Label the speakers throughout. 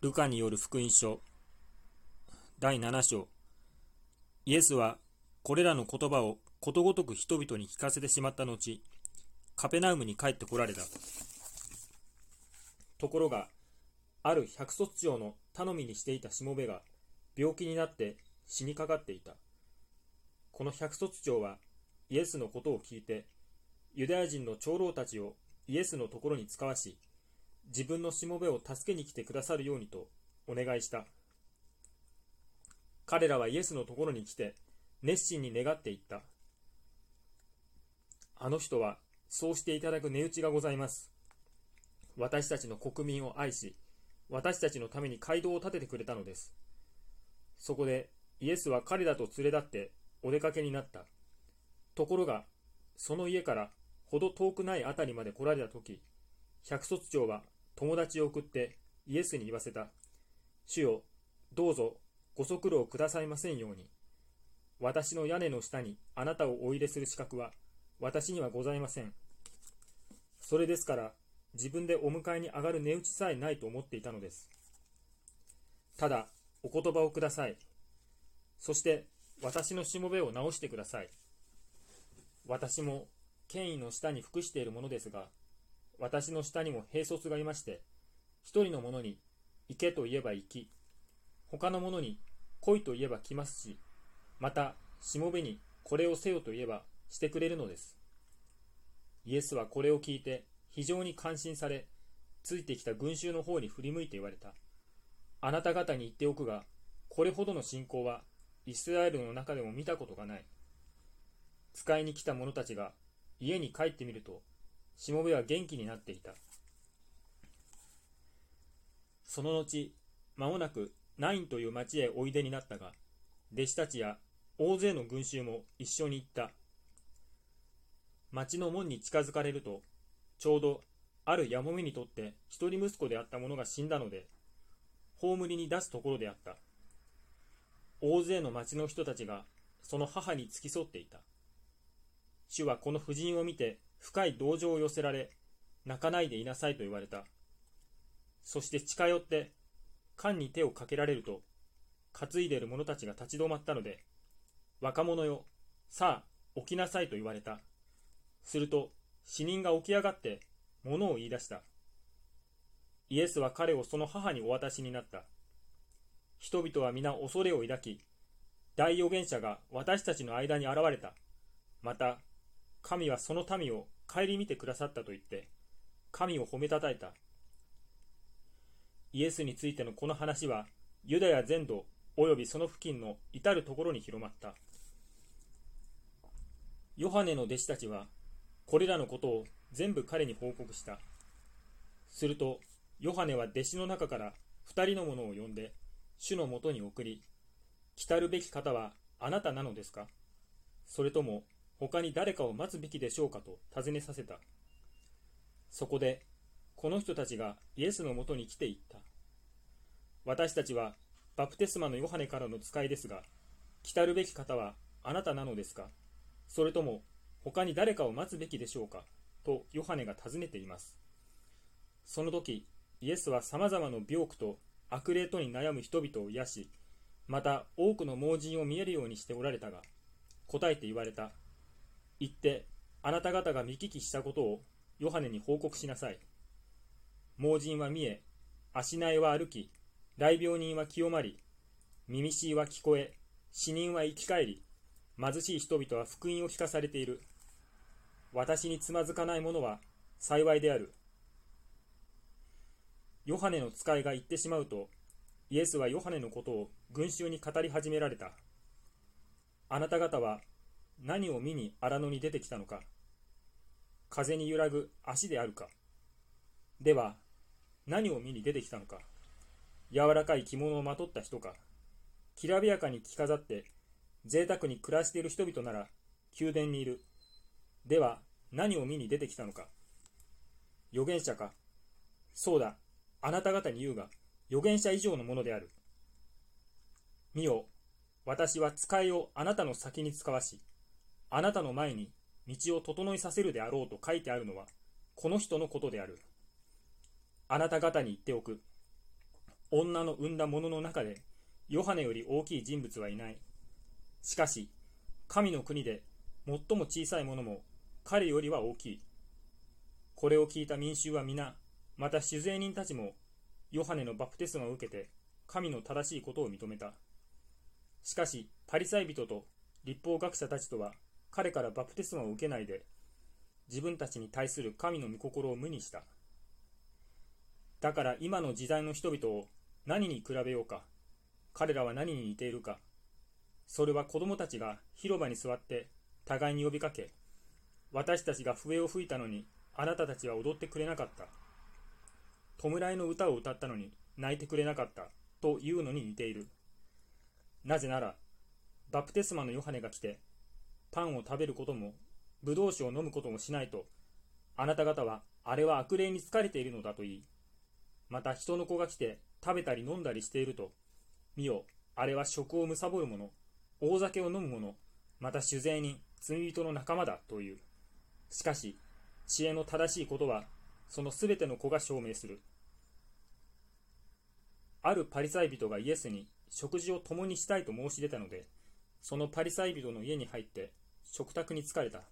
Speaker 1: ルカによる福音書。第7章。イエスはこれらの言葉をことごとく人々に聞かせてしまった後カペナウムに帰ってこられた。ところがある百卒長の頼みにしていたしもべが病気になって死にかかっていた。この百卒長はイエスのことを聞いてユダヤ人の長老たちをイエスのところに使わし自分のしもべを助けに来てくださるようにとお願いした。彼らはイエスのところに来て熱心に願っていった。あの人はそうしていただく値打ちがございます。私たちの国民を愛し、私たちのために街道を建ててくれたのです。そこでイエスは彼らと連れ立ってお出かけになった。ところが、その家からほど遠くない辺りまで来られたとき、百卒長は友達を送ってイエスに言わせた。主よ、どうぞご足労くださいませんように。私の屋根の下にあなたをお入れする資格は私にはございません。それですから自分でお迎えに上がる値打ちさえないと思っていたのです。ただ、お言葉をください。そして私のしもべを直してください。私も権威の下に服しているものですが、私の下にも兵卒がいまして、一人の者に行けと言えば行き、他の者に来いと言えば来ますし、また、しもべにこれをせよと言えばしてくれるのです。イエスはこれを聞いて非常に感心され、ついてきた群衆の方に振り向いて言われた。あなた方に言っておくが、これほどの信仰はイスラエルの中でも見たことがない。使いに来た者たちが家に帰ってみると、しもべは元気になっていた。その後、間もなくナインという町へおいでになったが、弟子たちや大勢の群衆も一緒に行った。町の門に近づかれると、ちょうどあるやもめにとって一人息子であった者が死んだので、葬りに出すところであった。大勢の町の人たちがその母に付き添っていた。主はこの婦人を見て深い同情を寄せられ、泣かないでいなさいと言われた。そして近寄って、缶に手をかけられると、担いでいる者たちが立ち止まったので、若者よ、さあ、起きなさいと言われた。すると、死人が起き上がって、物を言い出した。イエスは彼をその母にお渡しになった。人々は皆恐れを抱き、大預言者が私たちの間に現れた。また、神はその民を顧みてくださったと言って、神を褒めたたえた。イエスについてのこの話は、ユダヤ全土及びその付近の至るところに広まった。ヨハネの弟子たちは、これらのことを全部彼に報告した。すると、ヨハネは弟子の中から二人の者を呼んで、主のもとに送り、来たるべき方はあなたなのですか？それとも他に誰かを待つべきでしょうかと尋ねさせた。そこで、この人たちがイエスのもとに来ていった。私たちはバプテスマのヨハネからの使いですが、来たるべき方はあなたなのですか？それとも他に誰かを待つべきでしょうか？とヨハネが尋ねています。その時、イエスは様々な病苦と悪霊とに悩む人々を癒し、また多くの盲人を見えるようにしておられたが、答えて言われた。行って、あなた方が見聞きしたことをヨハネに報告しなさい。盲人は見え、足苗は歩き、大病人は清まり、耳しいは聞こえ、死人は生き返り、貧しい人々は福音を聞かされている。私につまずかない者は幸いである。ヨハネの使いが言ってしまうと、イエスはヨハネのことを群衆に語り始められた。あなた方は何を見に荒野に出てきたのか。風に揺らぐ足であるか。では何を見に出てきたのか。柔らかい着物をまとった人か。きらびやかに着飾って贅沢に暮らしている人々なら宮殿にいる。では何を見に出てきたのか。預言者か。そうだ。あなた方に言うが預言者以上のものである。見よ私は使いをあなたの先に使わしあなたの前に道を整いさせるであろうと書いてあるのは、この人のことである。あなた方に言っておく。女の産んだ者のの中でヨハネより大きい人物はいない。しかし、神の国で最も小さいものも彼よりは大きい。これを聞いた民衆は皆、また酒税人たちも、ヨハネのバプテスマを受けて、神の正しいことを認めた。しかし、パリサイ人と立法学者たちとは、彼からバプテスマを受けないで、自分たちに対する神の御心を無にした。だから今の時代の人々を何に比べようか。彼らは何に似ているか。それは子供たちが広場に座って互いに呼びかけ、私たちが笛を吹いたのにあなたたちは踊ってくれなかった。弔いの歌を歌ったのに泣いてくれなかったというのに似ている。なぜなら、バプテスマのヨハネが来て、パンを食べることも、ブドウ酒を飲むこともしないと、あなた方はあれは悪霊に疲れているのだと言い、また人の子が来て食べたり飲んだりしていると、見よ、あれは食を貪る者、大酒を飲む者、また酒税人、罪人の仲間だという。しかし、知恵の正しいことは、そのすべての子が証明する。あるパリサイ人がイエスに食事を共にしたいと申し出たので、そのパリサイ人の家に入って食卓に疲れた。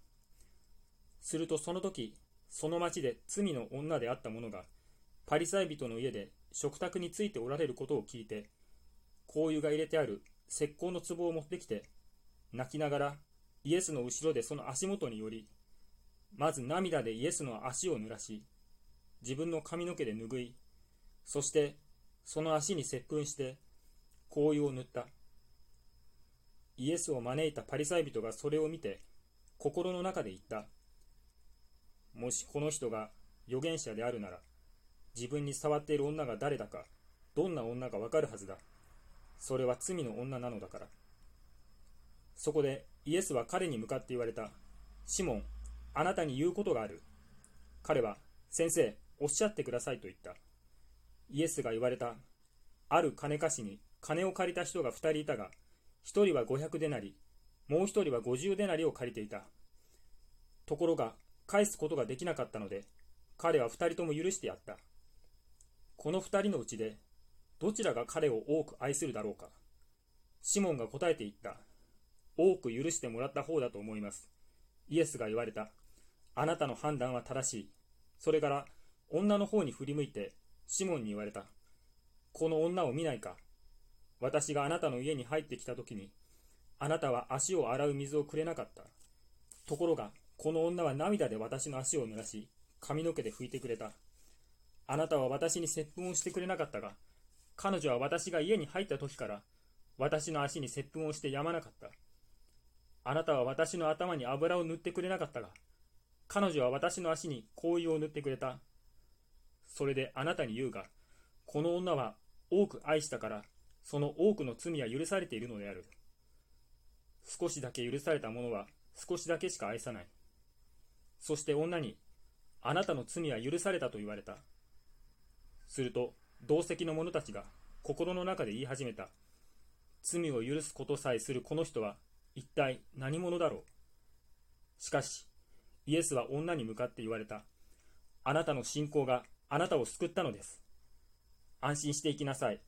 Speaker 1: するとその時、その町で罪の女であった者が、パリサイ人の家で食卓についておられることを聞いて、香油が入れてある石膏の壺を持ってきて、泣きながらイエスの後ろでその足元により、まず涙でイエスの足を濡らし、自分の髪の毛で拭い、そしてその足に接吻して香油を塗った。イエスを招いたパリサイ人がそれを見て、心の中で言った。もしこの人が預言者であるなら、自分に触っている女が誰だか、どんな女かわかるはずだ。それは罪の女なのだから。そこでイエスは彼に向かって言われた。シモン、あなたに言うことがある。彼は、先生、おっしゃってくださいと言った。イエスが言われた。ある金貸しに金を借りた人が2人いたが、1人は500デナリ、もう1人は50デナリを借りていた。ところが、返すことができなかったので、彼は2人とも許してやった。この二人のうちで、どちらが彼を多く愛するだろうか。シモンが答えて言った。多く許してもらった方だと思います。イエスが言われた。あなたの判断は正しい。それから、女の方に振り向いて、シモンに言われた。この女を見ないか。私があなたの家に入ってきた時に、あなたは足を洗う水をくれなかった。ところが、この女は涙で私の足を濡らし、髪の毛で拭いてくれた。あなたは私に接吻をしてくれなかったが、彼女は私が家に入った時から、私の足に接吻をしてやまなかった。あなたは私の頭に油を塗ってくれなかったが、彼女は私の足に香油を塗ってくれた。それであなたに言うが、この女は多く愛したから、その多くの罪は許されているのである。少しだけ許された者は少しだけしか愛さない。そして女に、あなたの罪は許されたと言われた。すると、同席の者たちが心の中で言い始めた。罪を許すことさえするこの人は一体何者だろうしかし、イエスは女に向かって言われた。あなたの信仰があなたを救ったのです。安心していきなさい。